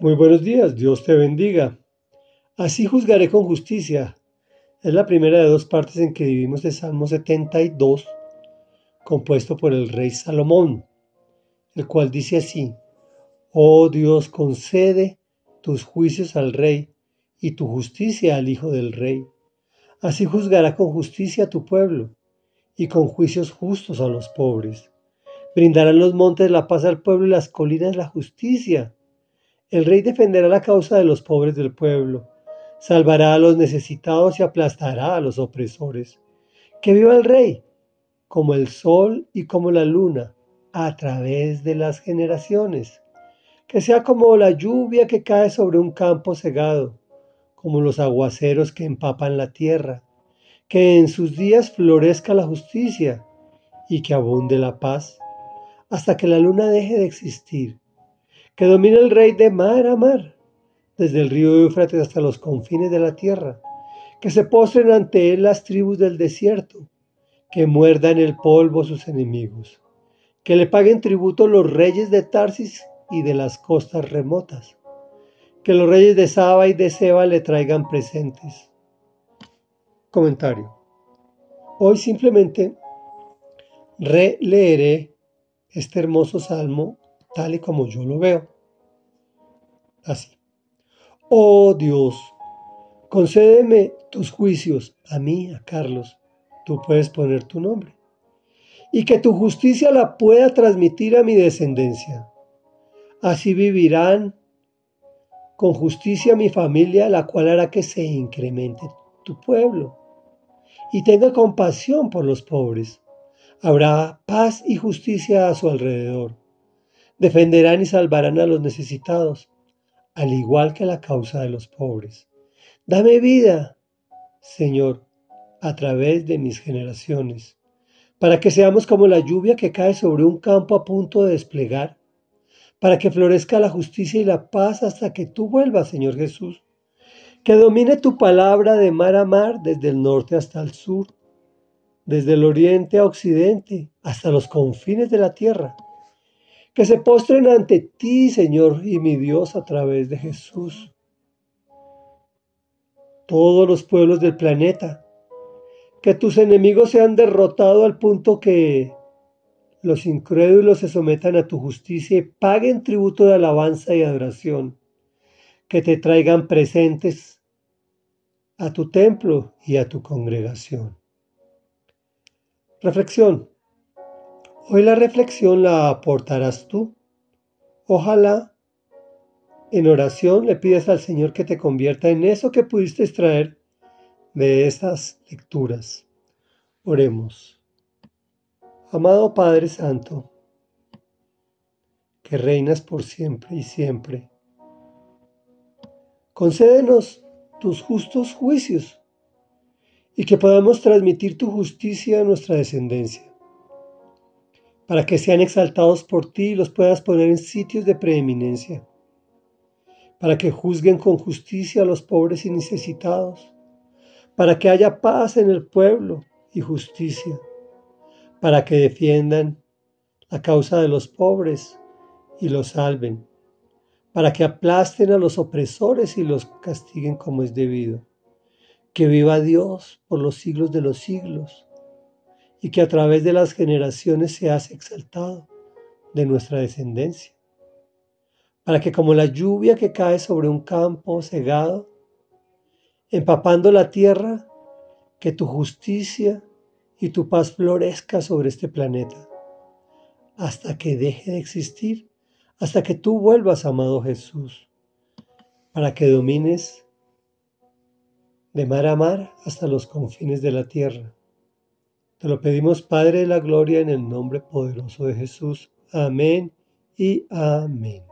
Muy buenos días, Dios te bendiga. Así juzgaré con justicia. Es la primera de dos partes en que vivimos de Salmo 72, compuesto por el rey Salomón, el cual dice así, Oh Dios, concede tus juicios al rey y tu justicia al hijo del rey. Así juzgará con justicia a tu pueblo y con juicios justos a los pobres. Brindarán los montes la paz al pueblo y las colinas la justicia el rey defenderá la causa de los pobres del pueblo, salvará a los necesitados y aplastará a los opresores. Que viva el rey, como el sol y como la luna, a través de las generaciones. Que sea como la lluvia que cae sobre un campo cegado, como los aguaceros que empapan la tierra. Que en sus días florezca la justicia y que abunde la paz, hasta que la luna deje de existir que domina el rey de mar a mar, desde el río Éufrates hasta los confines de la tierra, que se postren ante él las tribus del desierto, que muerdan el polvo sus enemigos, que le paguen tributo los reyes de Tarsis y de las costas remotas, que los reyes de Saba y de Seba le traigan presentes. Comentario. Hoy simplemente releeré este hermoso salmo tal y como yo lo veo. Así. Oh Dios, concédeme tus juicios a mí, a Carlos. Tú puedes poner tu nombre. Y que tu justicia la pueda transmitir a mi descendencia. Así vivirán con justicia mi familia, la cual hará que se incremente tu pueblo y tenga compasión por los pobres. Habrá paz y justicia a su alrededor defenderán y salvarán a los necesitados, al igual que la causa de los pobres. Dame vida, Señor, a través de mis generaciones, para que seamos como la lluvia que cae sobre un campo a punto de desplegar, para que florezca la justicia y la paz hasta que tú vuelvas, Señor Jesús. Que domine tu palabra de mar a mar, desde el norte hasta el sur, desde el oriente a occidente, hasta los confines de la tierra que se postren ante ti, Señor y mi Dios, a través de Jesús. Todos los pueblos del planeta, que tus enemigos sean derrotados al punto que los incrédulos se sometan a tu justicia y paguen tributo de alabanza y adoración, que te traigan presentes a tu templo y a tu congregación. Reflexión. Hoy la reflexión la aportarás tú. Ojalá en oración le pidas al Señor que te convierta en eso que pudiste extraer de estas lecturas. Oremos. Amado Padre Santo, que reinas por siempre y siempre, concédenos tus justos juicios y que podamos transmitir tu justicia a nuestra descendencia para que sean exaltados por ti y los puedas poner en sitios de preeminencia, para que juzguen con justicia a los pobres y necesitados, para que haya paz en el pueblo y justicia, para que defiendan la causa de los pobres y los salven, para que aplasten a los opresores y los castiguen como es debido. Que viva Dios por los siglos de los siglos y que a través de las generaciones se hace exaltado de nuestra descendencia, para que como la lluvia que cae sobre un campo cegado, empapando la tierra, que tu justicia y tu paz florezca sobre este planeta, hasta que deje de existir, hasta que tú vuelvas, amado Jesús, para que domines de mar a mar hasta los confines de la tierra te lo pedimos, Padre de la Gloria, en el nombre poderoso de Jesús. Amén y amén.